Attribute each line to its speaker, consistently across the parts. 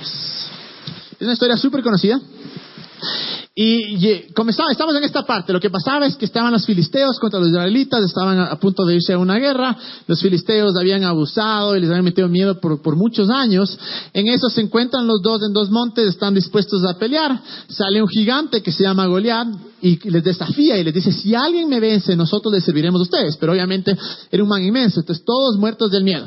Speaker 1: Es una historia súper conocida. Y, comenzaba, estamos en esta parte. Lo que pasaba es que estaban los filisteos contra los israelitas, estaban a, punto de irse a una guerra. Los filisteos habían abusado y les habían metido miedo por, por muchos años. En eso se encuentran los dos en dos montes, están dispuestos a pelear. Sale un gigante que se llama Goliat y les desafía y les dice: Si alguien me vence, nosotros les serviremos a ustedes. Pero obviamente era un man inmenso, entonces todos muertos del miedo.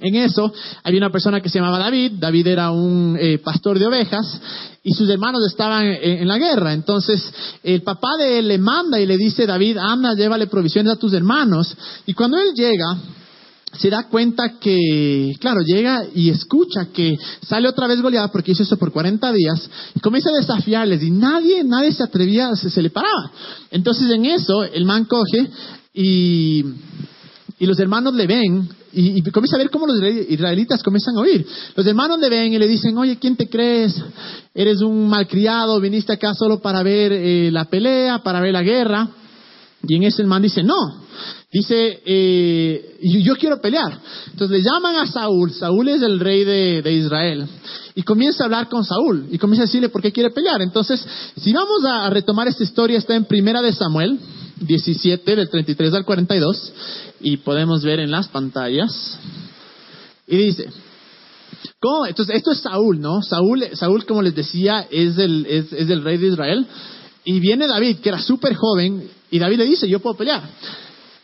Speaker 1: En eso había una persona que se llamaba David. David era un eh, pastor de ovejas y sus hermanos estaban en, la guerra. Entonces el papá de él le manda y le dice, David, anda, llévale provisiones a tus hermanos. Y cuando él llega, se da cuenta que, claro, llega y escucha que sale otra vez goleada porque hizo eso por 40 días y comienza a desafiarles y nadie, nadie se atrevía, se, se le paraba. Entonces en eso el man coge y, y los hermanos le ven y, comienza a ver cómo los israelitas comienzan a oír. Los hermanos le ven y le dicen, oye, ¿quién te crees? Eres un malcriado, viniste acá solo para ver eh, la pelea, para ver la guerra. Y en ese el man dice, no. Dice, eh, yo, quiero pelear. Entonces le llaman a Saúl. Saúl es el rey de, de, Israel. Y comienza a hablar con Saúl. Y comienza a decirle por qué quiere pelear. Entonces, si vamos a retomar esta historia, está en Primera de Samuel. 17, del 33 al 42, y podemos ver en las pantallas. Y dice, ¿cómo? Entonces, esto es Saúl, ¿no? Saúl, Saúl como les decía, es el, es, rey de Israel. Y viene David, que era súper joven, y David le dice, yo puedo pelear.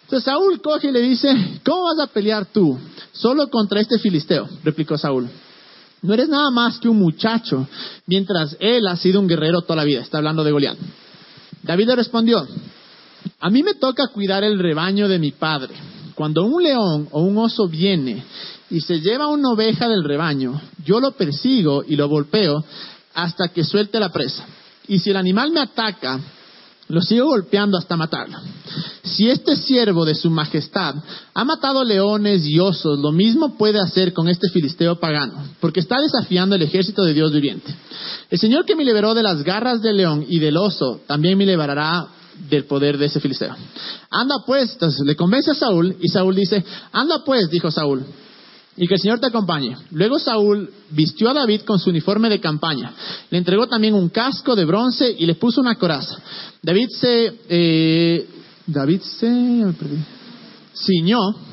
Speaker 1: Entonces Saúl coge y le dice, ¿cómo vas a pelear tú? Solo contra este filisteo, replicó Saúl. No eres nada más que un muchacho, mientras él ha sido un guerrero toda la vida. Está hablando de Goliat. David le respondió, a mí me toca cuidar el rebaño de mi padre. Cuando un león o un oso viene y se lleva una oveja del rebaño, yo lo persigo y lo golpeo hasta que suelte la presa. Y si el animal me ataca, lo sigo golpeando hasta matarlo. Si este siervo de su majestad ha matado leones y osos, lo mismo puede hacer con este filisteo pagano, porque está desafiando el ejército de Dios viviente. El Señor que me liberó de las garras del león y del oso, también me liberará del poder de ese filisteo. Anda pues, entonces le convence a Saúl y Saúl dice, anda pues, dijo Saúl, y que el Señor te acompañe. Luego Saúl vistió a David con su uniforme de campaña, le entregó también un casco de bronce y le puso una coraza. David se, eh, David se, ciñó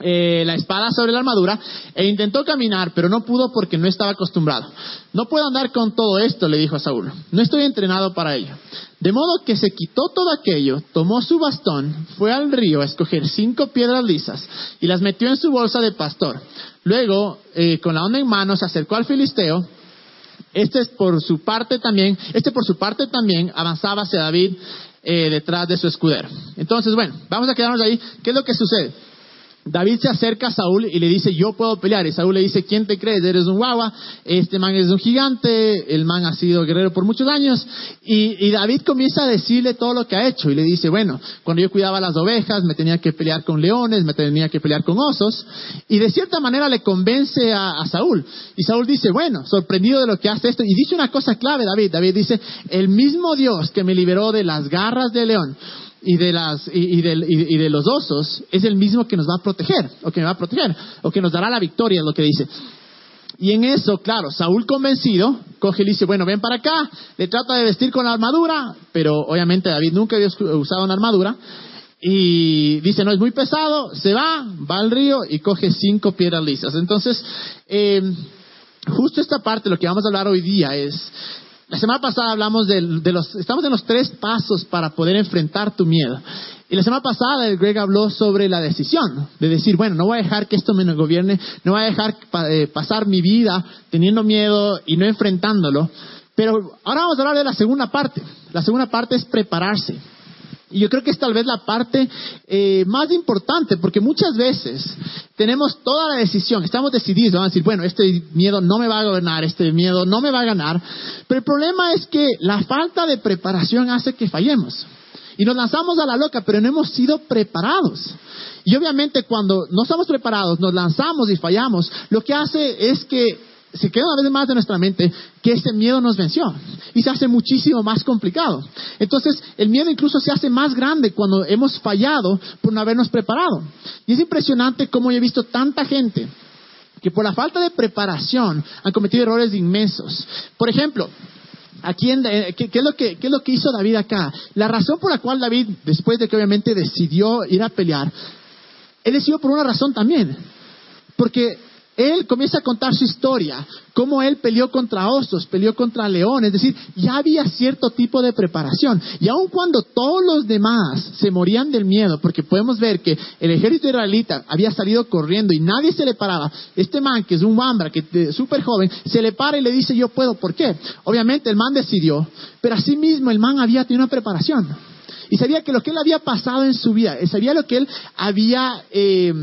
Speaker 1: eh, la espada sobre la armadura e intentó caminar, pero no pudo porque no estaba acostumbrado. No puedo andar con todo esto, le dijo a Saúl. No estoy entrenado para ello. De modo que se quitó todo aquello, tomó su bastón, fue al río a escoger cinco piedras lisas y las metió en su bolsa de pastor. Luego, eh, con la onda en mano, se acercó al filisteo. Este por su parte también, este por su parte también avanzaba hacia David eh, detrás de su escudero. Entonces, bueno, vamos a quedarnos ahí. ¿Qué es lo que sucede? David se acerca a Saúl y le dice, yo puedo pelear. Y Saúl le dice, ¿quién te crees? Eres un guagua, este man es un gigante, el man ha sido guerrero por muchos años. Y, David comienza a decirle todo lo que ha hecho. Y le dice, bueno, cuando yo cuidaba las ovejas, me tenía que pelear con leones, me tenía que pelear con osos. Y de cierta manera le convence a, a Saúl. Y Saúl dice, bueno, sorprendido de lo que hace esto. Y dice una cosa clave, David. David dice, el mismo Dios que me liberó de las garras del león y de, las, y, de, los osos es el mismo que nos va a proteger, o que me va a proteger, o que nos dará la victoria, es lo que dice. Y en eso, claro, Saúl convencido, coge y dice, bueno, ven para acá, le trata de vestir con la armadura, pero obviamente David nunca había usado una armadura, y dice, no, es muy pesado, se va, va al río y coge cinco piedras lisas. Entonces, eh, justo esta parte, lo que vamos a hablar hoy día es la semana pasada hablamos de, los, estamos en los tres pasos para poder enfrentar tu miedo. Y la semana pasada el Greg habló sobre la decisión, de decir, bueno, no voy a dejar que esto me gobierne, no voy a dejar eh, pasar mi vida teniendo miedo y no enfrentándolo. Pero ahora vamos a hablar de la segunda parte. La segunda parte es prepararse. Y yo creo que es tal vez la parte eh, más importante, porque muchas veces tenemos toda la decisión, estamos decididos, vamos a decir, bueno, este miedo no me va a gobernar, este miedo no me va a ganar, pero el problema es que la falta de preparación hace que fallemos. Y nos lanzamos a la loca, pero no hemos sido preparados. Y obviamente cuando no estamos preparados, nos lanzamos y fallamos, lo que hace es que se queda una vez más de nuestra mente que ese miedo nos venció y se hace muchísimo más complicado. Entonces, el miedo incluso se hace más grande cuando hemos fallado por no habernos preparado. Y es impresionante cómo he visto tanta gente que por la falta de preparación han cometido errores inmensos. Por ejemplo, Aquí eh, ¿qué, es lo que, ¿Qué es lo que hizo David acá? La razón por la cual David, después de que obviamente decidió ir a pelear, él decidió por una razón también. Porque él comienza a contar su historia, cómo él peleó contra osos, peleó contra leones, es decir, ya había cierto tipo de preparación. Y aun cuando todos los demás se morían del miedo, porque podemos ver que el ejército israelita había salido corriendo y nadie se le paraba, este man, que es un wambra, que es súper joven, se le para y le dice, yo puedo, ¿por qué? Obviamente el man decidió, pero asimismo el man había tenido una preparación. Y sabía que lo que él había pasado en su vida, sabía lo que él había... Eh,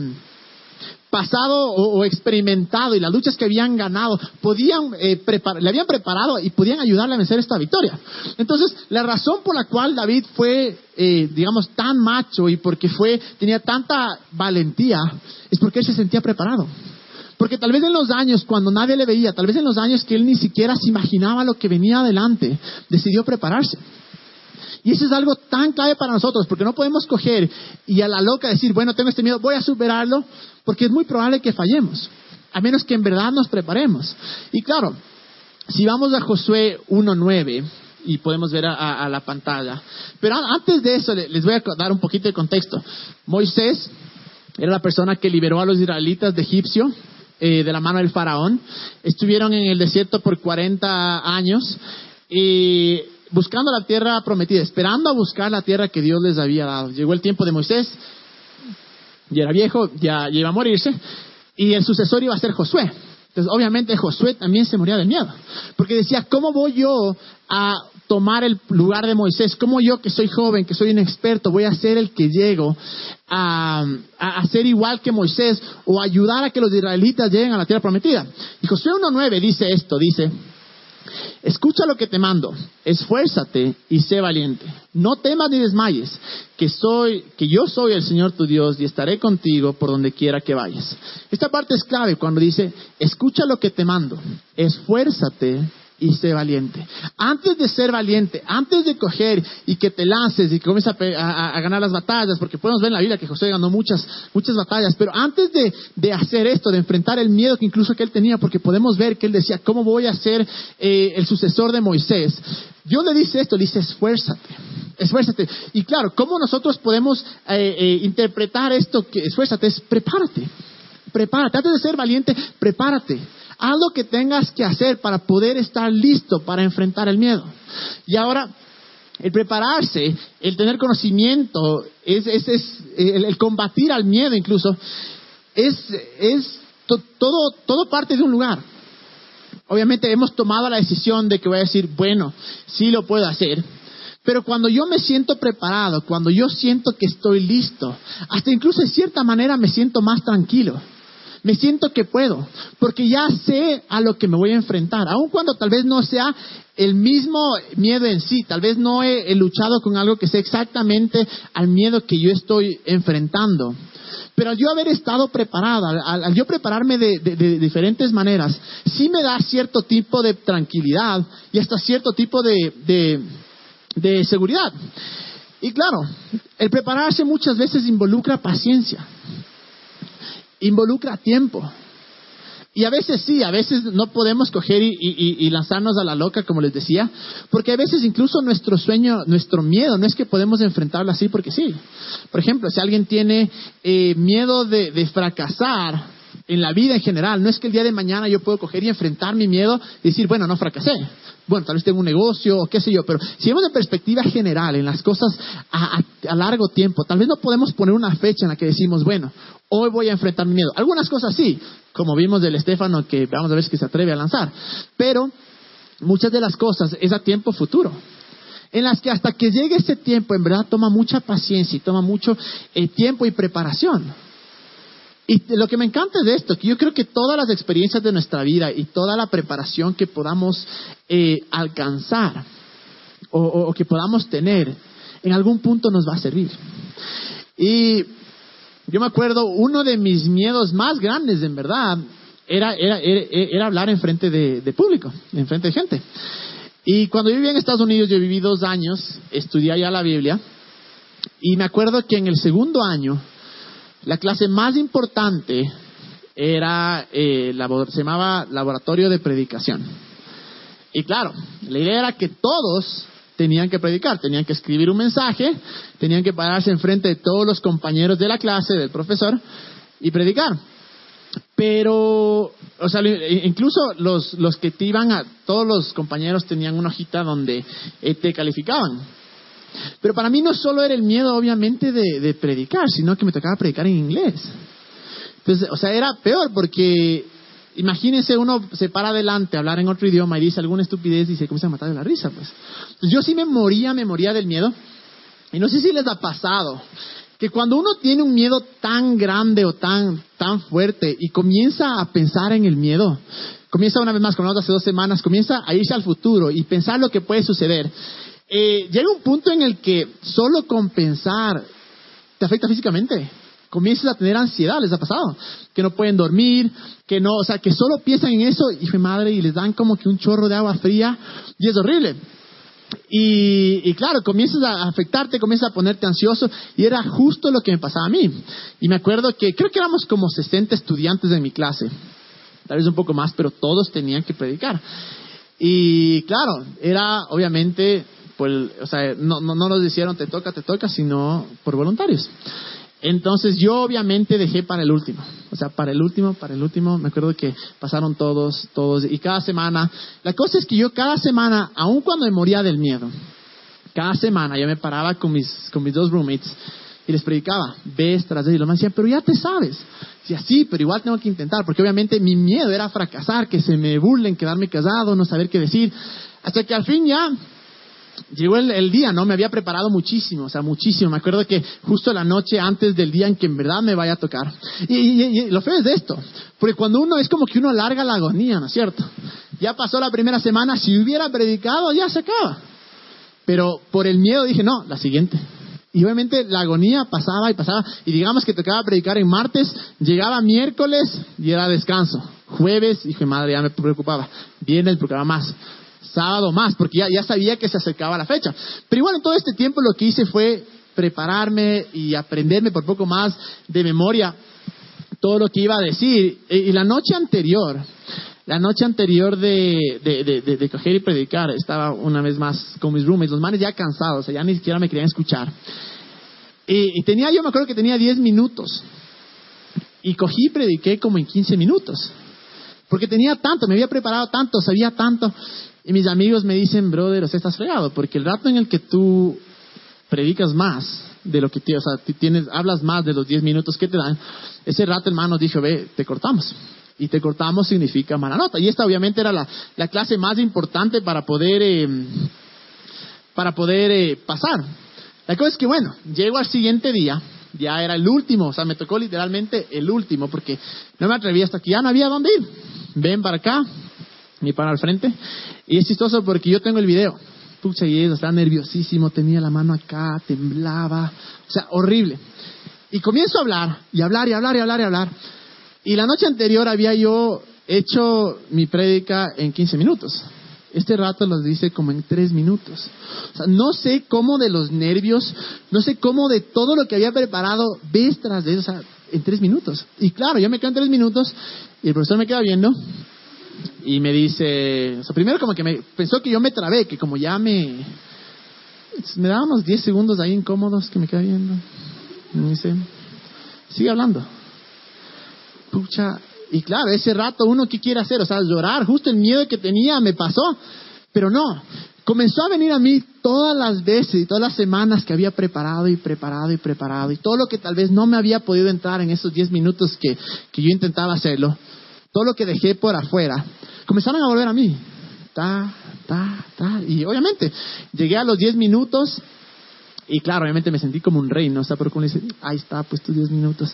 Speaker 1: pasado o, experimentado y las luchas que habían ganado, podían eh, le habían preparado y podían ayudarle a vencer esta victoria. Entonces, la razón por la cual David fue, eh, digamos, tan macho y porque fue, tenía tanta valentía, es porque él se sentía preparado. Porque tal vez en los años, cuando nadie le veía, tal vez en los años que él ni siquiera se imaginaba lo que venía adelante, decidió prepararse. Y eso es algo tan clave para nosotros, porque no podemos coger y a la loca decir, bueno, tengo este miedo, voy a superarlo, porque es muy probable que fallemos, a menos que en verdad nos preparemos. Y claro, si vamos a Josué 1.9, y podemos ver a, la pantalla, pero antes de eso les voy a dar un poquito de contexto. Moisés era la persona que liberó a los israelitas de Egipcio, eh, de la mano del faraón. Estuvieron en el desierto por 40 años y buscando la tierra prometida, esperando a buscar la tierra que Dios les había dado. Llegó el tiempo de Moisés, ya era viejo, ya, iba a morirse, y el sucesor iba a ser Josué. Entonces, obviamente, Josué también se moría de miedo, porque decía, ¿cómo voy yo a tomar el lugar de Moisés? ¿Cómo yo, que soy joven, que soy un experto, voy a ser el que llego a, a, ser igual que Moisés o ayudar a que los israelitas lleguen a la tierra prometida? Y Josué 1.9 dice esto, dice, Escucha lo que te mando, esfuérzate y sé valiente. No temas ni desmayes, que soy, que yo soy el Señor tu Dios y estaré contigo por donde quiera que vayas. Esta parte es clave cuando dice, escucha lo que te mando, esfuérzate y sé valiente. Antes de ser valiente, antes de coger y que te lances y que comiences a, ganar las batallas, porque podemos ver en la Biblia que José ganó muchas, muchas batallas, pero antes de, hacer esto, de enfrentar el miedo que incluso que él tenía, porque podemos ver que él decía, ¿cómo voy a ser eh, el sucesor de Moisés? Dios le dice esto, le dice, esfuérzate, esfuérzate. Y claro, ¿cómo nosotros podemos eh, eh, interpretar esto que esfuérzate? Es prepárate, prepárate. Antes de ser valiente, prepárate. Haz lo que tengas que hacer para poder estar listo para enfrentar el miedo. Y ahora, el prepararse, el tener conocimiento, es, el, combatir al miedo incluso, es, es todo, todo parte de un lugar. Obviamente hemos tomado la decisión de que voy a decir, bueno, sí lo puedo hacer, pero cuando yo me siento preparado, cuando yo siento que estoy listo, hasta incluso de cierta manera me siento más tranquilo me siento que puedo, porque ya sé a lo que me voy a enfrentar, aun cuando tal vez no sea el mismo miedo en sí, tal vez no he, luchado con algo que sea exactamente al miedo que yo estoy enfrentando. Pero al yo haber estado preparado, al, yo prepararme de, diferentes maneras, sí me da cierto tipo de tranquilidad y hasta cierto tipo de seguridad. Y claro, el prepararse muchas veces involucra paciencia involucra tiempo. Y a veces sí, a veces no podemos coger y, lanzarnos a la loca, como les decía, porque a veces incluso nuestro sueño, nuestro miedo, no es que podemos enfrentarlo así porque sí. Por ejemplo, si alguien tiene eh, miedo de, fracasar en la vida en general, no es que el día de mañana yo puedo coger y enfrentar mi miedo y decir, bueno, no fracasé bueno, tal vez tengo un negocio o qué sé yo, pero si vemos de perspectiva general en las cosas a, largo tiempo, tal vez no podemos poner una fecha en la que decimos, bueno, hoy voy a enfrentar mi miedo. Algunas cosas sí, como vimos del Estefano que vamos a ver si se atreve a lanzar, pero muchas de las cosas es a tiempo futuro en las que hasta que llegue ese tiempo, en verdad toma mucha paciencia y toma mucho eh, tiempo y preparación. Y lo que me encanta de esto, que yo creo que todas las experiencias de nuestra vida y toda la preparación que podamos eh, alcanzar o, que podamos tener, en algún punto nos va a servir. Y yo me acuerdo, uno de mis miedos más grandes, en verdad, era, era, era, hablar en frente de, público, en frente de gente. Y cuando yo vivía en Estados Unidos, yo viví dos años, estudié allá la Biblia, y me acuerdo que en el segundo año, la clase más importante era, eh, se llamaba Laboratorio de Predicación. Y claro, la idea era que todos tenían que predicar, tenían que escribir un mensaje, tenían que pararse enfrente de todos los compañeros de la clase, del profesor, y predicar. Pero, o sea, incluso los, los que te iban a, todos los compañeros tenían una hojita donde eh, te calificaban. Pero para mí no solo era el miedo, obviamente, de, predicar, sino que me tocaba predicar en inglés. Entonces, o sea, era peor porque imagínense uno se para adelante a hablar en otro idioma y dice alguna estupidez y se comienza a matar de la risa, pues. yo sí me moría, me moría del miedo. Y no sé si les ha pasado que cuando uno tiene un miedo tan grande o tan, tan fuerte y comienza a pensar en el miedo, comienza una vez más, como hace dos semanas, comienza a irse al futuro y pensar lo que puede suceder, eh, llega un punto en el que solo con pensar te afecta físicamente. Comienzas a tener ansiedad, les ha pasado, que no pueden dormir, que no, o sea, que solo piensan en eso, hijo madre, y les dan como que un chorro de agua fría, y es horrible. Y, claro, comienzas a afectarte, comienzas a ponerte ansioso, y era justo lo que me pasaba a mí. Y me acuerdo que creo que éramos como 60 estudiantes en mi clase, tal vez un poco más, pero todos tenían que predicar. Y claro, era obviamente, pues, o sea, no, no, no nos dijeron te toca, te toca, sino por voluntarios. Entonces yo obviamente dejé para el último, o sea, para el último, para el último, me acuerdo que pasaron todos, todos, y cada semana, la cosa es que yo cada semana, aun cuando me moría del miedo, cada semana yo me paraba con mis, con mis dos roommates y les predicaba, ves tras ellos, y los me decían, pero ya te sabes, y así, pero igual tengo que intentar, porque obviamente mi miedo era fracasar, que se me burlen, quedarme casado, no saber qué decir, hasta que al fin ya llegó el, día, ¿no? Me había preparado muchísimo, o sea, muchísimo. Me acuerdo que justo la noche antes del día en que en verdad me vaya a tocar. Y, lo feo es de esto, porque cuando uno es como que uno alarga la agonía, ¿no es cierto? Ya pasó la primera semana, si hubiera predicado, ya se acaba. Pero por el miedo dije, no, la siguiente. Y obviamente la agonía pasaba y pasaba. Y digamos que tocaba predicar en martes, llegaba miércoles y era descanso. Jueves, dije, madre, ya me preocupaba. Viene el programa más sábado más, porque ya, sabía que se acercaba la fecha. Pero igual en todo este tiempo lo que hice fue prepararme y aprenderme por poco más de memoria todo lo que iba a decir. Y la noche anterior, la noche anterior de, coger y predicar, estaba una vez más con mis roommates, los manes ya cansados, ya ni siquiera me querían escuchar. Y, y, tenía, yo me acuerdo que tenía 10 minutos. Y cogí y prediqué como en 15 minutos. Porque tenía tanto, me había preparado tanto, sabía tanto. Y mis amigos me dicen, brother, o sea, estás fregado, porque el rato en el que tú predicas más de lo que tienes, o sea, hablas más de los 10 minutos que te dan, ese rato hermano dijo, ve, te cortamos. Y te cortamos significa mala nota. Y esta obviamente era la, la clase más importante para poder, eh, para poder eh, pasar. La cosa es que, bueno, llego al siguiente día, ya era el último, o sea, me tocó literalmente el último, porque no me atreví hasta que ya no había dónde ir. Ven para acá, ni para al frente. Y es chistoso porque yo tengo el video. Pucha, y estaba nerviosísimo, tenía la mano acá, temblaba, o sea, horrible. Y comienzo a hablar, y hablar, y hablar, y hablar, y hablar. Y la noche anterior había yo hecho mi prédica en 15 minutos. Este rato lo dice como en 3 minutos. O sea, no sé cómo de los nervios, no sé cómo de todo lo que había preparado, ves tras de eso, o sea, en 3 minutos. Y claro, yo me quedo en 3 minutos, y el profesor me queda viendo, y me dice, o sea, primero como que me pensó que yo me trabé, que como ya me me daba unos 10 segundos ahí incómodos que me quedé viendo. Y me dice, sigue hablando. Pucha, y claro, ese rato uno qué quiere hacer, o sea, llorar, justo el miedo que tenía me pasó, pero no, comenzó a venir a mí todas las veces y todas las semanas que había preparado y preparado y preparado y todo lo que tal vez no me había podido entrar en esos 10 minutos que, que yo intentaba hacerlo, todo lo que dejé por afuera, comenzaron a volver a mí. Ta, ta, ta. Y obviamente, llegué a los 10 minutos y claro, obviamente me sentí como un rey, ¿no? Está por como dice, ahí está, pues tus 10 minutos.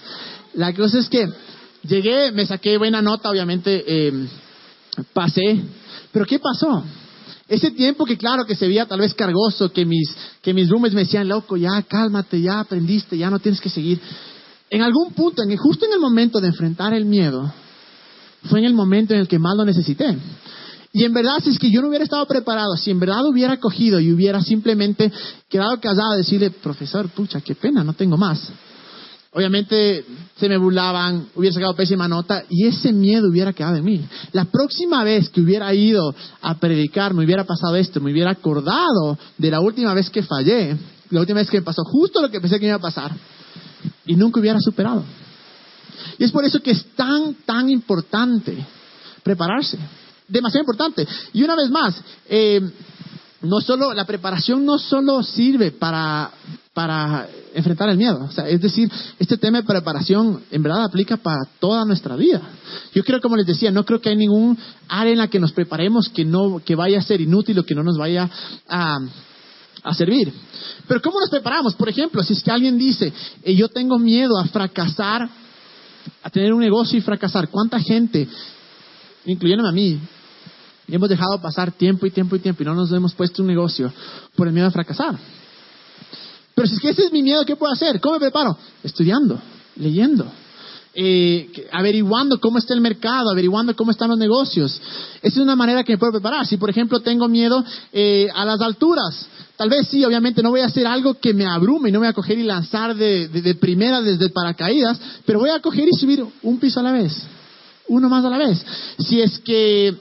Speaker 1: La cosa es que llegué, me saqué buena nota, obviamente eh, pasé. Pero ¿qué pasó? Ese tiempo que claro que se veía tal vez cargoso, que mis, que mis roomies me decían, loco, ya cálmate, ya aprendiste, ya no tienes que seguir. En algún punto, en, justo en el momento de enfrentar el miedo, fue en el momento en el que más lo necesité. Y en verdad, si es que yo no hubiera estado preparado, si en verdad hubiera cogido y hubiera simplemente quedado casado decirle, profesor, pucha, qué pena, no tengo más. obviamente se me burlaban, hubiera sacado pésima nota y ese miedo hubiera quedado en mí. La próxima vez que hubiera ido a predicar, me hubiera pasado esto, me hubiera acordado de la última vez que fallé, la última vez que me pasó justo lo que pensé que me iba a pasar y nunca hubiera superado. Y es por eso que es tan, tan importante prepararse. Demasiado importante. Y una vez más, eh, no solo, la preparación no solo sirve para, para enfrentar el miedo. O sea, es decir, este tema de preparación en verdad aplica para toda nuestra vida. Yo creo, como les decía, no creo que hay ningún área en la que nos preparemos que no, que vaya a ser inútil o que no nos vaya a, servir. Pero ¿cómo nos preparamos? Por ejemplo, si es que alguien dice, eh, yo tengo miedo a fracasar, a tener un negocio y fracasar, ¿cuánta gente, incluyéndome a mí, hemos dejado pasar tiempo y tiempo y tiempo y no nos hemos puesto un negocio por el miedo a fracasar? Pero si es que ese es mi miedo, ¿qué puedo hacer? ¿Cómo me preparo? Estudiando, leyendo, eh, averiguando cómo está el mercado, averiguando cómo están los negocios. Esa es una manera que me puedo preparar. Si, por ejemplo, tengo miedo eh, a las alturas, tal vez sí, obviamente no voy a hacer algo que me abrume y no voy a coger y lanzar de, de primera desde paracaídas, pero voy a coger y subir un piso a la vez, uno más a la vez. Si es que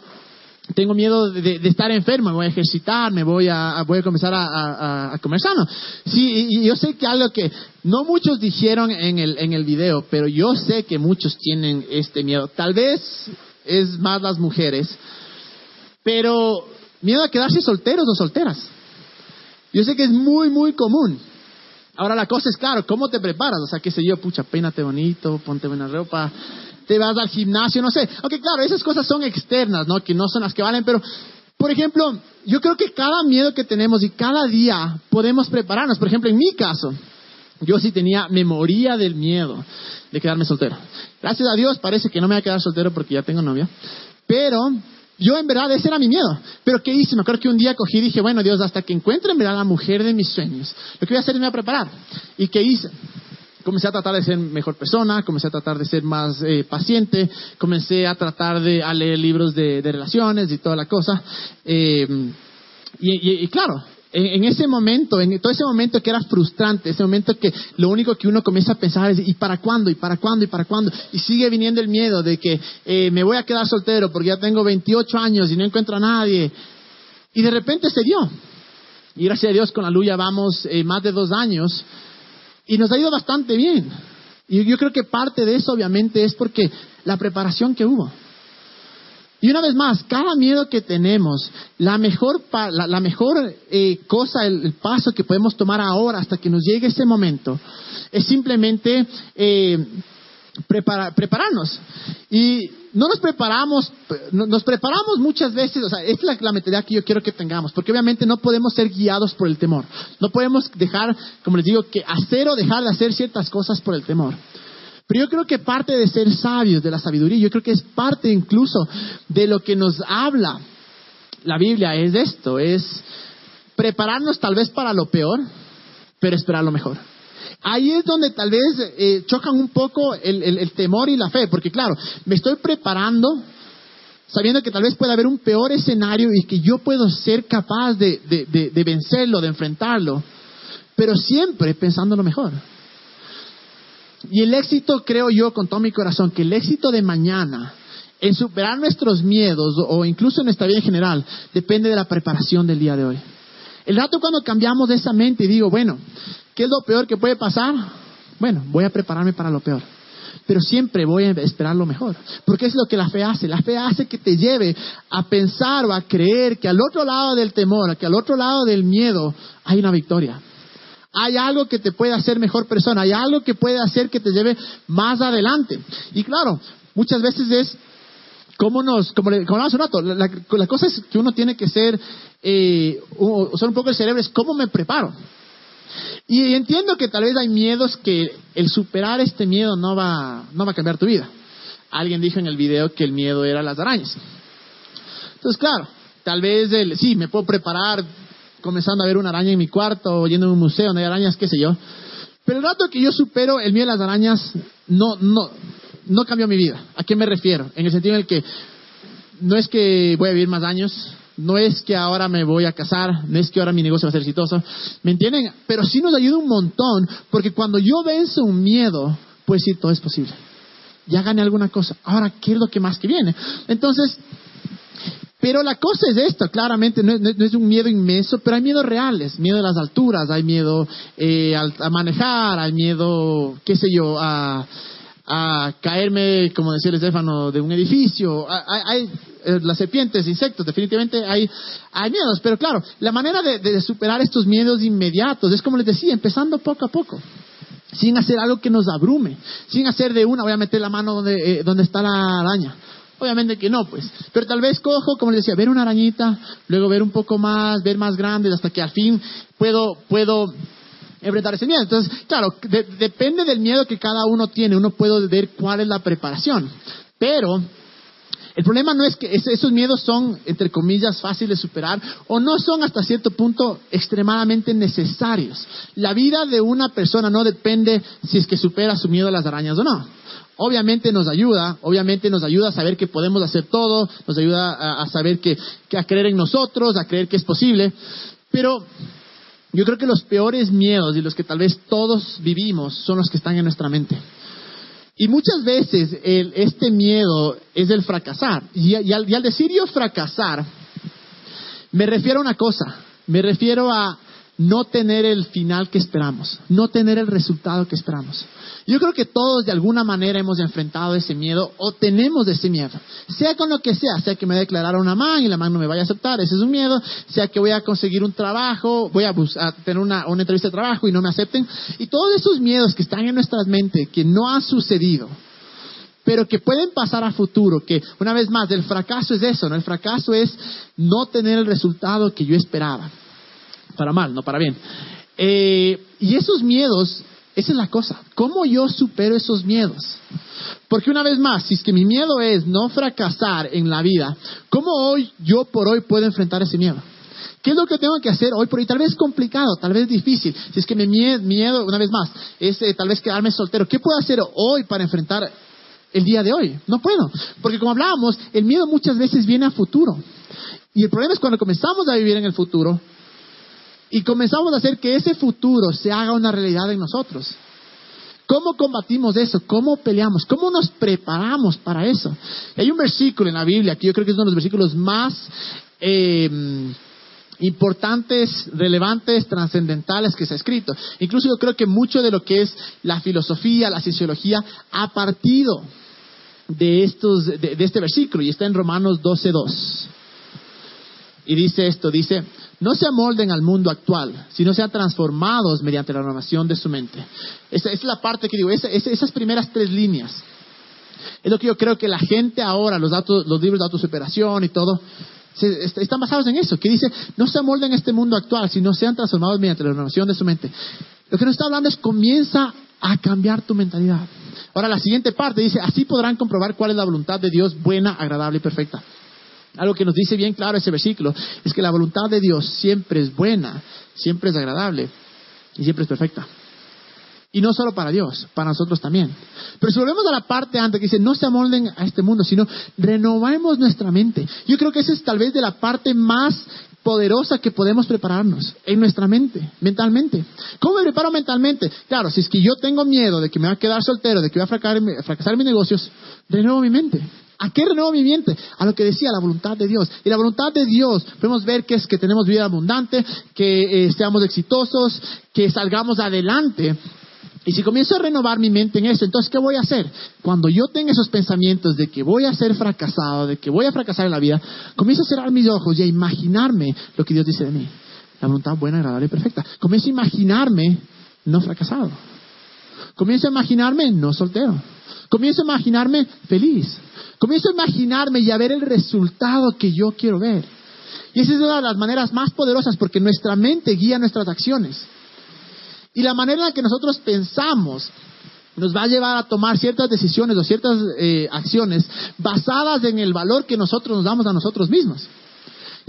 Speaker 1: tengo miedo de, estar enfermo, me voy a ejercitar, me voy a, voy a comenzar a, comer sano. Sí, y yo sé que algo que no muchos dijeron en el, en el video, pero yo sé que muchos tienen este miedo. Tal vez es más las mujeres, pero miedo a quedarse solteros o solteras. Yo sé que es muy, muy común. Ahora la cosa es, claro, ¿cómo te preparas? O sea, qué sé yo, pucha, peínate bonito, ponte buena ropa, te vas al gimnasio, no sé. Aunque claro, esas cosas son externas, ¿no? Que no son las que valen, pero, por ejemplo, yo creo que cada miedo que tenemos y cada día podemos prepararnos. Por ejemplo, en mi caso, yo sí tenía memoria del miedo de quedarme soltero. Gracias a Dios parece que no me voy a quedar soltero porque ya tengo novia. Pero yo en verdad ese era mi miedo. Pero ¿qué hice? Me acuerdo que un día cogí y dije, bueno Dios, hasta que encuentre en verdad la mujer de mis sueños, lo que voy a hacer es me voy a preparar. ¿Y qué hice? comencé a tratar de ser mejor persona, comencé a tratar de ser más eh, paciente, comencé a tratar de leer libros de, relaciones y toda la cosa. Eh, y, claro, en, ese momento, en todo ese momento que era frustrante, ese momento que lo único que uno comienza a pensar es ¿y para cuándo? ¿y para cuándo? ¿y para cuándo? Y sigue viniendo el miedo de que eh, me voy a quedar soltero porque ya tengo 28 años y no encuentro a nadie. Y de repente se dio. Y gracias a Dios con la Luya vamos más de dos años. Y nos ha ido bastante bien. Y yo creo que parte de eso obviamente es porque la preparación que hubo. Y una vez más, cada miedo que tenemos, la mejor, la, mejor eh, cosa, el, paso que podemos tomar ahora hasta que nos llegue ese momento, es simplemente eh, prepararnos. Y no nos preparamos, nos preparamos muchas veces, o sea, es la, la mentalidad que yo quiero que tengamos, porque obviamente no podemos ser guiados por el temor. No podemos dejar, como les digo, que hacer o dejar de hacer ciertas cosas por el temor. Pero yo creo que parte de ser sabios, de la sabiduría, yo creo que es parte incluso de lo que nos habla la Biblia, es esto, es prepararnos tal vez para lo peor, pero esperar lo mejor. Ahí es donde tal vez eh, chocan un poco el, temor y la fe, porque claro, me estoy preparando sabiendo que tal vez pueda haber un peor escenario y que yo puedo ser capaz de, de vencerlo, de enfrentarlo, pero siempre pensando lo mejor. Y el éxito, creo yo, con todo mi corazón, que el éxito de mañana en superar nuestros miedos o incluso en nuestra vida en general depende de la preparación del día de hoy. El rato cuando cambiamos de esa mente y digo, bueno, ¿qué es lo peor que puede pasar? Bueno, voy a prepararme para lo peor. Pero siempre voy a esperar lo mejor. Porque es lo que la fe hace. La fe hace que te lleve a pensar o a creer que al otro lado del temor, que al otro lado del miedo, hay una victoria. Hay algo que te puede hacer mejor persona. Hay algo que puede hacer que te lleve más adelante. Y claro, muchas veces es como nos, como, como hablamos un rato, la, la, cosa es que uno tiene que ser, eh, usar un poco el cerebro, es cómo me preparo. Y entiendo que tal vez hay miedos que el superar este miedo no va, no va a cambiar tu vida. Alguien dijo en el video que el miedo era las arañas. Entonces, claro, tal vez sí, me puedo preparar comenzando a ver una araña en mi cuarto o yendo a un museo donde hay arañas, qué sé yo. Pero el rato que yo supero el miedo a las arañas, no, no, no cambió mi vida. ¿A qué me refiero? En el sentido en el que no es que voy a vivir más años, no es que ahora me voy a casar, no es que ahora mi negocio va a ser exitoso, ¿me entienden? Pero sí nos ayuda un montón, porque cuando yo venzo un miedo, pues sí, todo es posible. Ya gané alguna cosa. Ahora, ¿qué es lo que más que viene? Entonces, pero la cosa es esto, claramente no, es un miedo inmenso, pero hay miedos reales, miedo a las alturas, hay miedo eh, a, manejar, hay miedo, qué sé yo, a, caerme, como decía el Estefano, de un edificio, hay, eh, las serpientes, insectos, definitivamente hay, hay miedos, pero claro, la manera de, superar estos miedos inmediatos es como les decía, empezando poco a poco sin hacer algo que nos abrume, sin hacer de una, voy a meter la mano donde, eh, donde está la araña, Obviamente que no, pues. Pero tal vez cojo, como les decía, ver una arañita, luego ver un poco más, ver más grandes, hasta que al fin puedo, puedo enfrentar ese miedo. Entonces, claro, depende del miedo que cada uno tiene. Uno puede ver cuál es la preparación. Pero el problema no es que esos miedos son, entre comillas, fáciles de superar o no son hasta cierto punto extremadamente necesarios. La vida de una persona no depende si es que supera su miedo a las arañas o no obviamente nos ayuda, obviamente nos ayuda a saber que podemos hacer todo, nos ayuda a, saber que, a creer en nosotros, a creer que es posible, pero yo creo que los peores miedos y los que tal vez todos vivimos son los que están en nuestra mente. Y muchas veces este miedo es el fracasar. Y, al, y al decir yo fracasar, me refiero a una cosa, me refiero a no tener el final que esperamos, no tener el resultado que esperamos. Yo creo que todos de alguna manera hemos enfrentado ese miedo o tenemos ese miedo, sea con lo que sea, sea que me declarara una man y la man no me vaya a aceptar, ese es un miedo, sea que voy a conseguir un trabajo, voy a, tener una, una entrevista de trabajo y no me acepten, y todos esos miedos que están en nuestras mentes, que no han sucedido, pero que pueden pasar a futuro, que una vez más, el fracaso es eso, ¿no? El fracaso es no tener el resultado que yo esperaba para mal, no para bien. Eh, y esos miedos, esa es la cosa. ¿Cómo yo supero esos miedos? Porque una vez más, si es que mi miedo es no fracasar en la vida, ¿cómo hoy yo por hoy puedo enfrentar ese miedo? ¿Qué es lo que tengo que hacer hoy por hoy? Tal vez complicado, tal vez difícil. Si es que mi miedo, una vez más, es eh, tal vez quedarme soltero. ¿Qué puedo hacer hoy para enfrentar el día de hoy? No puedo. Porque como hablábamos, el miedo muchas veces viene a futuro. Y el problema es cuando comenzamos a vivir en el futuro, y comenzamos a hacer que ese futuro se haga una realidad en nosotros. ¿Cómo combatimos eso? ¿Cómo peleamos? ¿Cómo nos preparamos para eso? Hay un versículo en la Biblia que yo creo que es uno de los versículos más em, importantes, relevantes, trascendentales que se ha escrito. Incluso yo creo que mucho de lo que es la filosofía, la sociología, ha partido de, estos, de este versículo y está en Romanos 12.2. Y dice esto, dice, no se amolden al mundo actual, sino sean transformados mediante la renovación de su mente. Esa, es la parte que digo, esas primeras tres líneas. Es lo que yo creo que la gente ahora, los, datos, los libros de autosuperación y todo, están basados en eso, que dice, no se amolden a este mundo actual, sino sean transformados mediante la renovación de su mente. Lo que nos está hablando es comienza a cambiar tu mentalidad. Ahora la siguiente parte dice, así podrán comprobar cuál es la voluntad de Dios buena, agradable y perfecta. Algo que nos dice bien claro ese versículo es que la voluntad de Dios siempre es buena, siempre es agradable y siempre es perfecta. Y no solo para Dios, para nosotros también. Pero si volvemos a la parte antes que dice, no se amolden a este mundo, sino renovemos nuestra mente. Yo creo que esa es tal vez de la parte más poderosa que podemos prepararnos en nuestra mente, mentalmente. ¿Cómo me preparo mentalmente? Claro, si es que yo tengo miedo de que me va a quedar soltero, de que voy a fracasar, fracasar mis negocios, renuevo mi mente. ¿A qué renuevo mi mente? A lo que decía la voluntad de Dios. Y la voluntad de Dios, podemos ver que es que tenemos vida abundante, que eh, seamos exitosos, que salgamos adelante. Y si comienzo a renovar mi mente en eso, entonces, ¿qué voy a hacer? Cuando yo tenga esos pensamientos de que voy a ser fracasado, de que voy a fracasar en la vida, comienzo a cerrar mis ojos y a imaginarme lo que Dios dice de mí. La voluntad buena, agradable y perfecta. Comienzo a imaginarme no fracasado. Comienzo a imaginarme no soltero. Comienzo a imaginarme feliz. Comienzo a imaginarme y a ver el resultado que yo quiero ver. Y esa es una de las maneras más poderosas porque nuestra mente guía nuestras acciones. Y la manera en la que nosotros pensamos nos va a llevar a tomar ciertas decisiones o ciertas eh, acciones basadas en el valor que nosotros nos damos a nosotros mismos.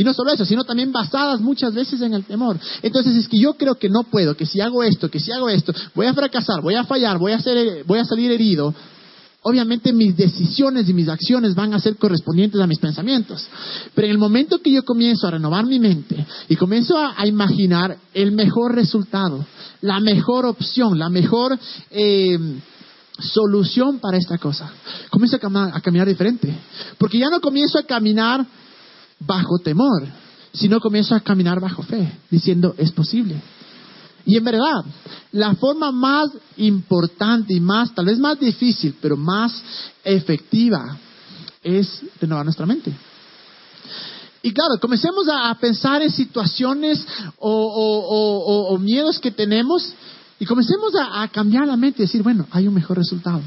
Speaker 1: Y no solo eso, sino también basadas muchas veces en el temor. Entonces es que yo creo que no puedo, que si hago esto, que si hago esto, voy a fracasar, voy a fallar, voy a, ser, voy a salir herido, obviamente mis decisiones y mis acciones van a ser correspondientes a mis pensamientos. Pero en el momento que yo comienzo a renovar mi mente y comienzo a, imaginar el mejor resultado, la mejor opción, la mejor eh, solución para esta cosa, comienzo a caminar diferente. Porque ya no comienzo a caminar bajo temor, sino comienzo a caminar bajo fe, diciendo, es posible. Y en verdad, la forma más importante y más, tal vez más difícil, pero más efectiva, es renovar nuestra mente. Y claro, comencemos a, pensar en situaciones o, miedos que tenemos y comencemos a, a, cambiar la mente y decir, bueno, hay un mejor resultado.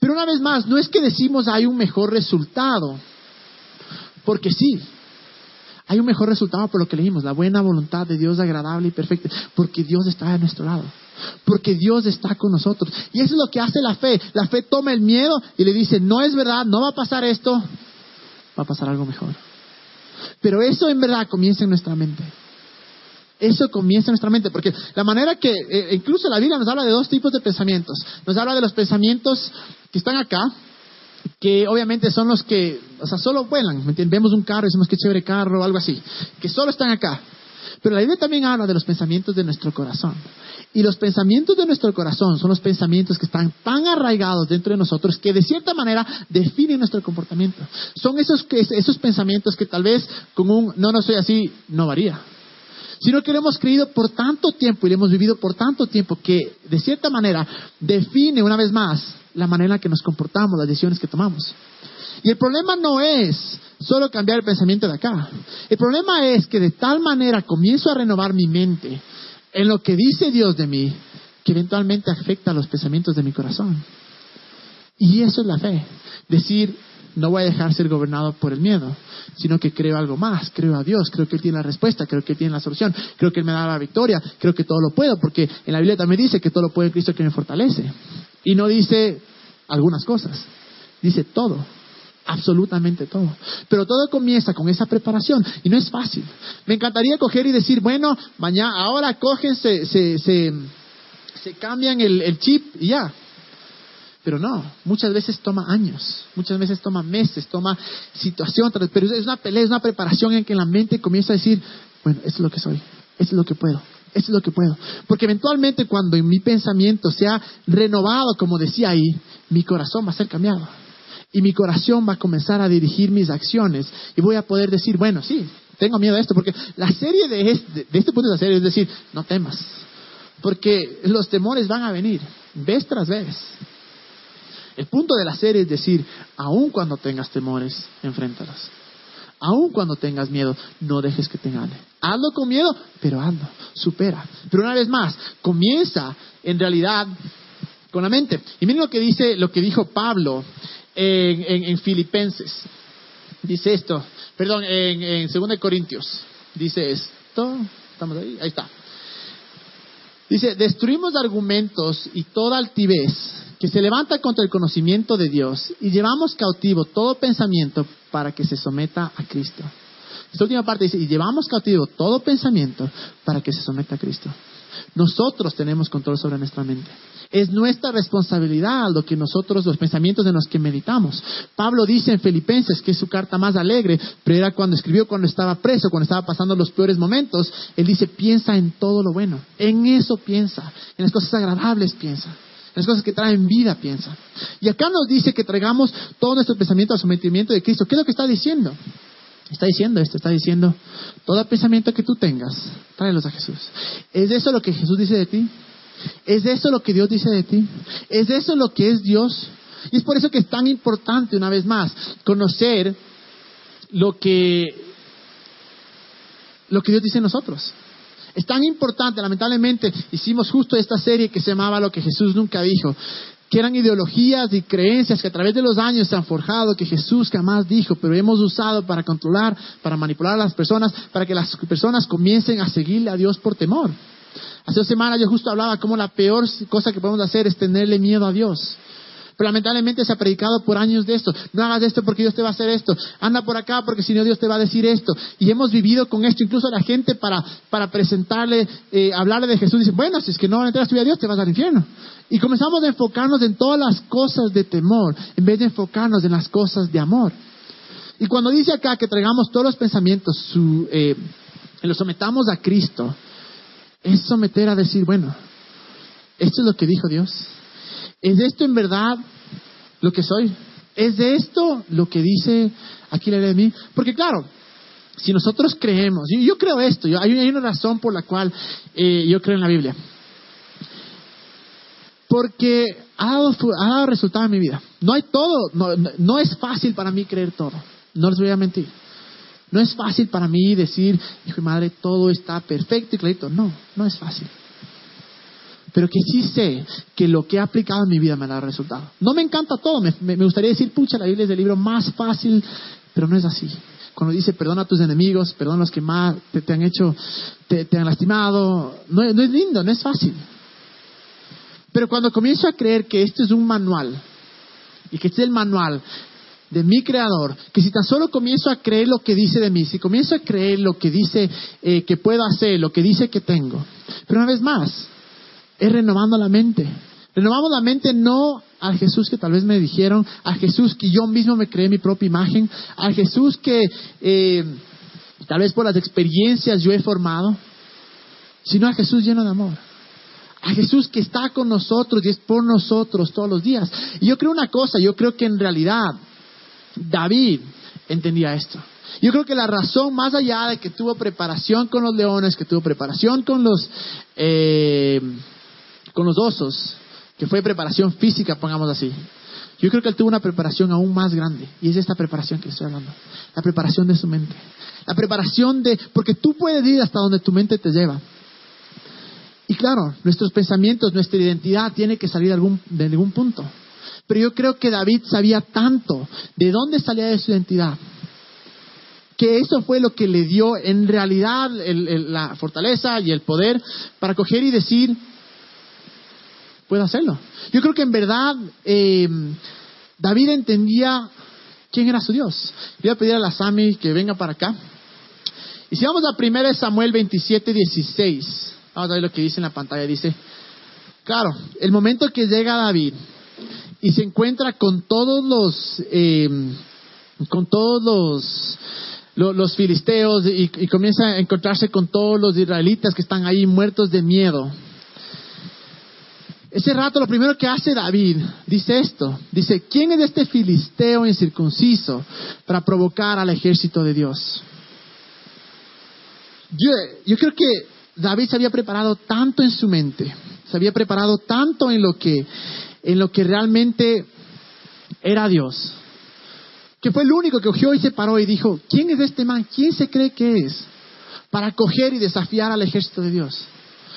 Speaker 1: Pero una vez más, no es que decimos hay un mejor resultado, porque sí, hay un mejor resultado por lo que leímos, la buena voluntad de Dios agradable y perfecta, porque Dios está a nuestro lado, porque Dios está con nosotros. Y eso es lo que hace la fe. La fe toma el miedo y le dice, no es verdad, no va a pasar esto, va a pasar algo mejor. Pero eso en verdad comienza en nuestra mente. Eso comienza en nuestra mente, porque la manera que, eh, incluso la Biblia nos habla de dos tipos de pensamientos. Nos habla de los pensamientos que están acá, que obviamente son los que, o sea, solo vuelan, ¿me Vemos un carro y decimos que chévere carro o algo así, que solo están acá. Pero la Biblia también habla de los pensamientos de nuestro corazón. Y los pensamientos de nuestro corazón son los pensamientos que están tan arraigados dentro de nosotros que de cierta manera definen nuestro comportamiento. Son esos, esos pensamientos que tal vez con un no, no soy así, no varía. Sino que lo hemos creído por tanto tiempo y lo hemos vivido por tanto tiempo que de cierta manera define una vez más la manera en que nos comportamos, las decisiones que tomamos. Y el problema no es solo cambiar el pensamiento de acá. El problema es que de tal manera comienzo a renovar mi mente en lo que dice Dios de mí, que eventualmente afecta a los pensamientos de mi corazón. Y eso es la fe. Decir, no voy a dejar ser gobernado por el miedo, sino que creo algo más, creo a Dios, creo que Él tiene la respuesta, creo que Él tiene la solución, creo que Él me da la victoria, creo que todo lo puedo, porque en la Biblia también dice que todo lo puede Cristo que me fortalece. Y no dice algunas cosas, dice todo, absolutamente todo. Pero todo comienza con esa preparación y no es fácil. Me encantaría coger y decir, bueno, mañana, ahora cogen, se, se, cambian el, el chip y ya. Pero no, muchas veces toma años, muchas veces toma meses, toma situación, pero es una pelea, es una preparación en que la mente comienza a decir, bueno, esto es lo que soy, esto es lo que puedo, esto es lo que puedo. Porque eventualmente cuando mi pensamiento sea renovado, como decía ahí, mi corazón va a ser cambiado. Y mi corazón va a comenzar a dirigir mis acciones. Y voy a poder decir, bueno, sí, tengo miedo a esto. Porque la serie de este, de este punto de la serie es decir, no temas. Porque los temores van a venir, vez tras vez. El punto de la serie es decir, aun cuando tengas temores, enfréntalos. Aun cuando tengas miedo, no dejes que te gane. Hazlo con miedo, pero hazlo, supera. Pero una vez más, comienza en realidad con la mente. Y miren lo que dice, lo que dijo Pablo en, Filipenses. Dice esto, perdón, en, en 2 Corintios. Dice esto, estamos ahí, ahí está. Dice, destruimos argumentos y toda altivez que se levanta contra el conocimiento de Dios y llevamos cautivo todo pensamiento para que se someta a Cristo. Esta última parte dice, y llevamos cautivo todo pensamiento para que se someta a Cristo. Nosotros tenemos control sobre nuestra mente. Es nuestra responsabilidad lo que nosotros, los pensamientos de los que meditamos. Pablo dice en Filipenses, que es su carta más alegre, pero era cuando escribió cuando estaba preso, cuando estaba pasando los peores momentos, él dice, piensa en todo lo bueno. En eso piensa. En las cosas agradables piensa. En las cosas que traen vida piensa. Y acá nos dice que traigamos todo nuestro pensamiento al sometimiento de Cristo. ¿Qué es lo que está diciendo? Está diciendo esto, está diciendo, todo pensamiento que tú tengas, tráelos a Jesús. ¿Es eso lo que Jesús dice de ti? ¿Es eso lo que Dios dice de ti? ¿Es eso lo que es Dios? Y es por eso que es tan importante, una vez más, conocer lo que, lo que Dios dice de nosotros. Es tan importante, lamentablemente, hicimos justo esta serie que se llamaba Lo que Jesús nunca dijo que eran ideologías y creencias que a través de los años se han forjado, que Jesús jamás dijo, pero hemos usado para controlar, para manipular a las personas, para que las personas comiencen a seguirle a Dios por temor. Hace dos semanas yo justo hablaba como la peor cosa que podemos hacer es tenerle miedo a Dios. Pero lamentablemente se ha predicado por años de esto. No hagas esto porque Dios te va a hacer esto. Anda por acá porque si no Dios te va a decir esto. Y hemos vivido con esto. Incluso la gente para, para presentarle, eh, hablarle de Jesús, dice, bueno, si es que no van a entrar a a Dios, te vas al infierno. Y comenzamos a enfocarnos en todas las cosas de temor, en vez de enfocarnos en las cosas de amor. Y cuando dice acá que traigamos todos los pensamientos, su, eh, los sometamos a Cristo, es someter a decir, bueno, esto es lo que dijo Dios. ¿Es esto en verdad lo que soy? ¿Es de esto lo que dice aquí la ley de mí? Porque claro, si nosotros creemos, yo, yo creo esto, yo, hay, una razón por la cual eh, yo creo en la Biblia. Porque ha dado, ha dado resultado en mi vida. No hay todo, no, no es fácil para mí creer todo. No les voy a mentir. No es fácil para mí decir, hijo y madre, todo está perfecto y clarito. No, no es fácil. Pero que sí sé que lo que he aplicado en mi vida me da resultado. No me encanta todo. Me, gustaría decir, pucha, la Biblia es el libro más fácil, pero no es así. Cuando dice, perdona a tus enemigos, perdona a los que más te, han hecho, te, han lastimado, no, no es lindo, no es fácil. Pero cuando comienzo a creer que esto es un manual, y que este es el manual de mi creador, que si tan solo comienzo a creer lo que dice de mí, si comienzo a creer lo que dice eh, que puedo hacer, lo que dice que tengo, pero una vez más, es renovando la mente. Renovamos la mente no al Jesús que tal vez me dijeron, al Jesús que yo mismo me creé mi propia imagen, al Jesús que eh, tal vez por las experiencias yo he formado, sino a Jesús lleno de amor. A Jesús que está con nosotros y es por nosotros todos los días. Y yo creo una cosa, yo creo que en realidad David entendía esto. Yo creo que la razón, más allá de que tuvo preparación con los leones, que tuvo preparación con los, eh, con los osos, que fue preparación física, pongamos así. Yo creo que él tuvo una preparación aún más grande, y es esta preparación que estoy hablando, la preparación de su mente, la preparación de, porque tú puedes ir hasta donde tu mente te lleva. Y claro, nuestros pensamientos, nuestra identidad tiene que salir de algún, de algún punto. Pero yo creo que David sabía tanto de dónde salía de su identidad, que eso fue lo que le dio en realidad la fortaleza y el poder para coger y decir, puedo hacerlo. Yo creo que en verdad eh, David entendía quién era su Dios. voy a pedir a la Sami que venga para acá. Y si vamos a 1 Samuel 27, 16, vamos a ver lo que dice en la pantalla. Dice, claro, el momento que llega David y se encuentra con todos los, eh, con todos los, filisteos y, y, comienza a encontrarse con todos los israelitas que están ahí muertos de miedo. Ese rato lo primero que hace David dice esto, dice, ¿quién es este filisteo incircunciso para provocar al ejército de Dios? Yo, yo creo que David se había preparado tanto en su mente, se había preparado tanto en lo que, en lo que realmente era Dios, que fue el único que cogió y se paró y dijo, ¿quién es este man? ¿Quién se cree que es? Para coger y desafiar al ejército de Dios.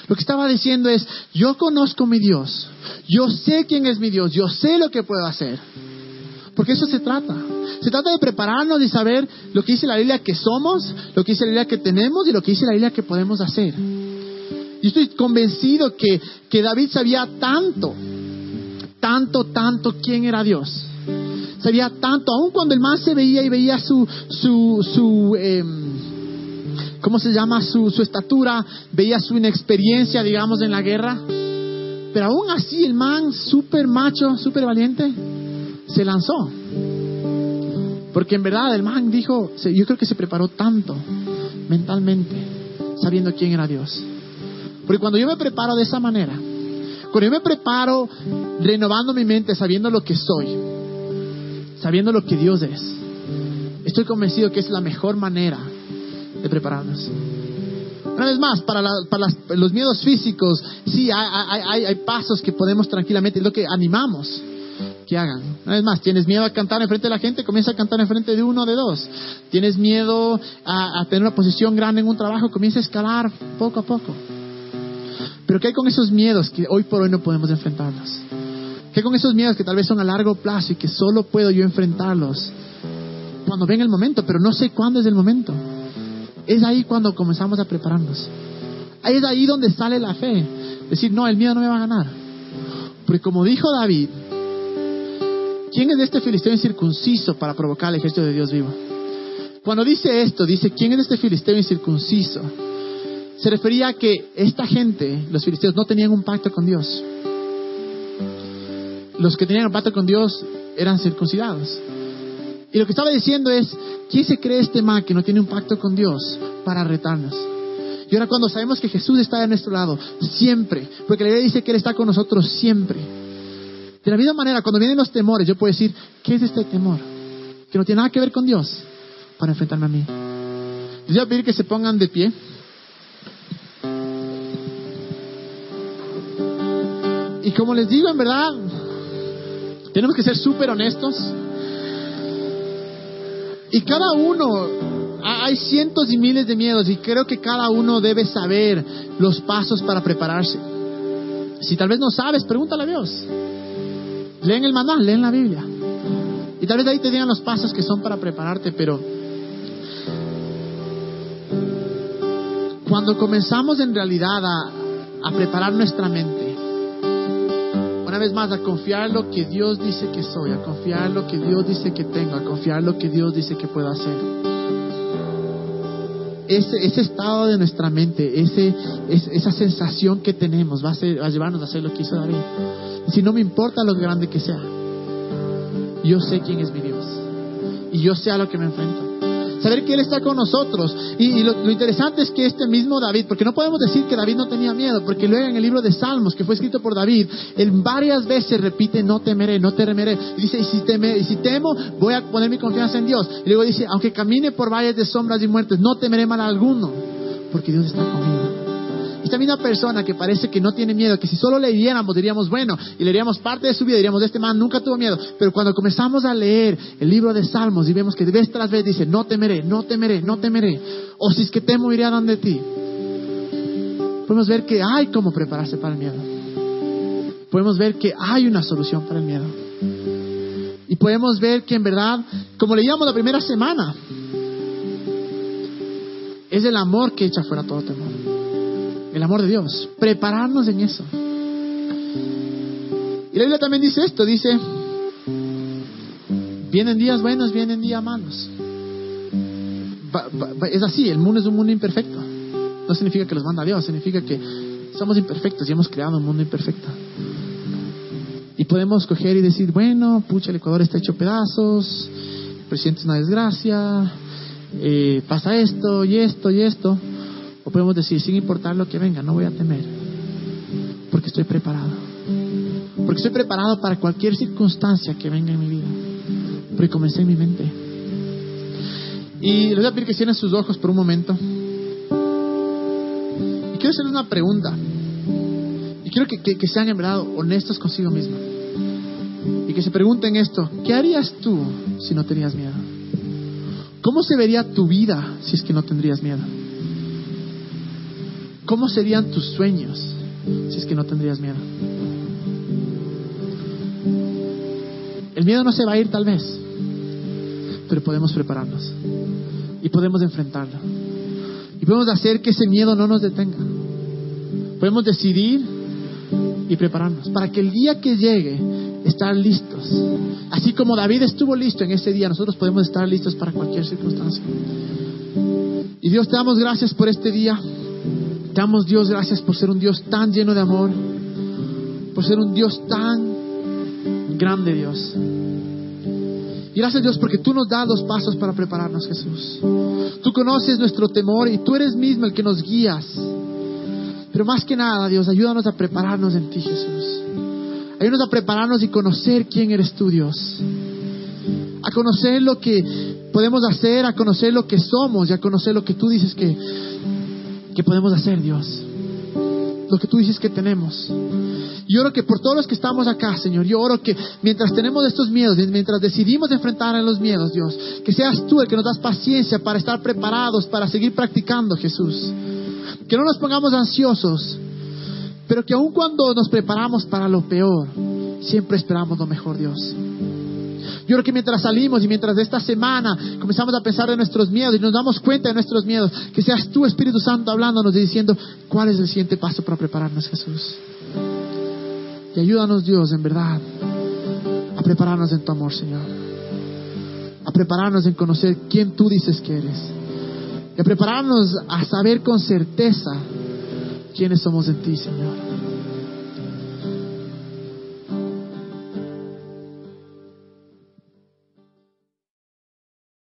Speaker 1: Lo que estaba diciendo es, yo conozco mi Dios, yo sé quién es mi Dios, yo sé lo que puedo hacer. Porque eso se trata. Se trata de prepararnos y saber lo que dice la Biblia que somos, lo que dice la Biblia que tenemos y lo que dice la Biblia que podemos hacer. Yo estoy convencido que, que David sabía tanto, tanto, tanto quién era Dios. Sabía tanto, aun cuando el más se veía y veía su, su, su, em, ¿cómo se llama? Su, su estatura, veía su inexperiencia, digamos, en la guerra. Pero aún así el man, súper macho, súper valiente, se lanzó. Porque en verdad el man dijo, yo creo que se preparó tanto mentalmente, sabiendo quién era Dios. Porque cuando yo me preparo de esa manera, cuando yo me preparo renovando mi mente, sabiendo lo que soy, sabiendo lo que Dios es, estoy convencido que es la mejor manera de prepararnos. Una vez más, para, los miedos físicos, sí, hay, pasos que podemos tranquilamente, es lo que animamos que hagan. Una vez más, tienes miedo a cantar en frente de la gente, comienza a cantar en frente de uno o de dos. Tienes miedo a, tener una posición grande en un trabajo, comienza a escalar poco a poco. Pero ¿qué hay con esos miedos que hoy por hoy no podemos enfrentarlos? ¿Qué hay con esos miedos que tal vez son a largo plazo y que solo puedo yo enfrentarlos cuando venga el momento, pero no sé cuándo es el momento? Es ahí cuando comenzamos a prepararnos. Es ahí donde sale la fe. Decir, no, el miedo no me va a ganar. Porque como dijo David, ¿quién es este filisteo incircunciso para provocar el ejército de Dios vivo? Cuando dice esto, dice, ¿quién es este filisteo incircunciso? Se refería a que esta gente, los filisteos, no tenían un pacto con Dios. Los que tenían pacto con Dios eran circuncidados. Y lo que estaba diciendo es, ¿quién se cree este mal que no tiene un pacto con Dios para retarnos? Y ahora cuando sabemos que Jesús está de nuestro lado, siempre, porque la Biblia dice que Él está con nosotros siempre. De la misma manera, cuando vienen los temores, yo puedo decir, ¿qué es este temor? Que no tiene nada que ver con Dios, para enfrentarme a mí. Les voy a pedir que se pongan de pie. Y como les digo, en verdad, tenemos que ser súper honestos. Y cada uno, hay cientos y miles de miedos y creo que cada uno debe saber los pasos para prepararse. Si tal vez no sabes, pregúntale a Dios. Leen el manual, leen la Biblia. Y tal vez ahí te digan los pasos que son para prepararte, pero cuando comenzamos en realidad a, a preparar nuestra mente, una vez más, a confiar lo que Dios dice que soy, a confiar lo que Dios dice que tengo, a confiar lo que Dios dice que puedo hacer. Ese, estado de nuestra mente, esa sensación que tenemos va a, ser, va a llevarnos a hacer lo que hizo David. Si no me importa lo grande que sea, yo sé quién es mi Dios y yo sé a lo que me enfrento saber que Él está con nosotros. Y, lo, interesante es que este mismo David, porque no podemos decir que David no tenía miedo, porque luego en el libro de Salmos, que fue escrito por David, él varias veces repite, no temeré, no temeré. Y dice, y si, teme, y si temo, voy a poner mi confianza en Dios. Y luego dice, aunque camine por valles de sombras y muertes, no temeré mal alguno, porque Dios está conmigo. Esta misma persona que parece que no tiene miedo, que si solo leyéramos diríamos, bueno, y leeríamos parte de su vida, diríamos, este man nunca tuvo miedo. Pero cuando comenzamos a leer el libro de Salmos y vemos que vez tras vez dice, no temeré, no temeré, no temeré, o si es que temo, iré a donde ti. Podemos ver que hay cómo prepararse para el miedo. Podemos ver que hay una solución para el miedo. Y podemos ver que en verdad, como leíamos la primera semana, es el amor que echa fuera todo temor el amor de Dios, prepararnos en eso. Y la Biblia también dice esto, dice, vienen días buenos, vienen días malos. es así, el mundo es un mundo imperfecto. No significa que los manda Dios, significa que somos imperfectos y hemos creado un mundo imperfecto. Y podemos coger y decir, bueno, pucha, el Ecuador está hecho pedazos, el presidente es una desgracia, eh, pasa esto y esto y esto. O podemos decir, sin importar lo que venga, no voy a temer, porque estoy preparado. Porque estoy preparado para cualquier circunstancia que venga en mi vida. Porque comencé en mi mente. Y les voy a pedir que cierren sus ojos por un momento. Y quiero hacerles una pregunta. Y quiero que, que sean en verdad honestos consigo mismos. Y que se pregunten esto, ¿qué harías tú si no tenías miedo? ¿Cómo se vería tu vida si es que no tendrías miedo? ¿Cómo serían tus sueños si es que no tendrías miedo? El miedo no se va a ir tal vez, pero podemos prepararnos y podemos enfrentarlo. Y podemos hacer que ese miedo no nos detenga. Podemos decidir y prepararnos para que el día que llegue estar listos. Así como David estuvo listo en ese día, nosotros podemos estar listos para cualquier circunstancia. Y Dios te damos gracias por este día damos Dios gracias por ser un Dios tan lleno de amor, por ser un Dios tan grande Dios. Y gracias Dios porque tú nos das los pasos para prepararnos Jesús. Tú conoces nuestro temor y tú eres mismo el que nos guías. Pero más que nada Dios, ayúdanos a prepararnos en ti Jesús. Ayúdanos a prepararnos y conocer quién eres tú Dios. A conocer lo que podemos hacer, a conocer lo que somos y a conocer lo que tú dices que ¿Qué podemos hacer, Dios? Lo que tú dices que tenemos. Yo oro que por todos los que estamos acá, Señor, yo oro que mientras tenemos estos miedos, mientras decidimos enfrentar a los miedos, Dios, que seas tú el que nos das paciencia para estar preparados, para seguir practicando, Jesús. Que no nos pongamos ansiosos, pero que aun cuando nos preparamos para lo peor, siempre esperamos lo mejor, Dios. Yo creo que mientras salimos y mientras de esta semana comenzamos a pensar en nuestros miedos y nos damos cuenta de nuestros miedos, que seas tú, Espíritu Santo, hablándonos y diciendo cuál es el siguiente paso para prepararnos, Jesús. Y ayúdanos, Dios, en verdad, a prepararnos en tu amor, Señor. A prepararnos en conocer quién tú dices que eres. Y a prepararnos a saber con certeza quiénes somos en ti, Señor.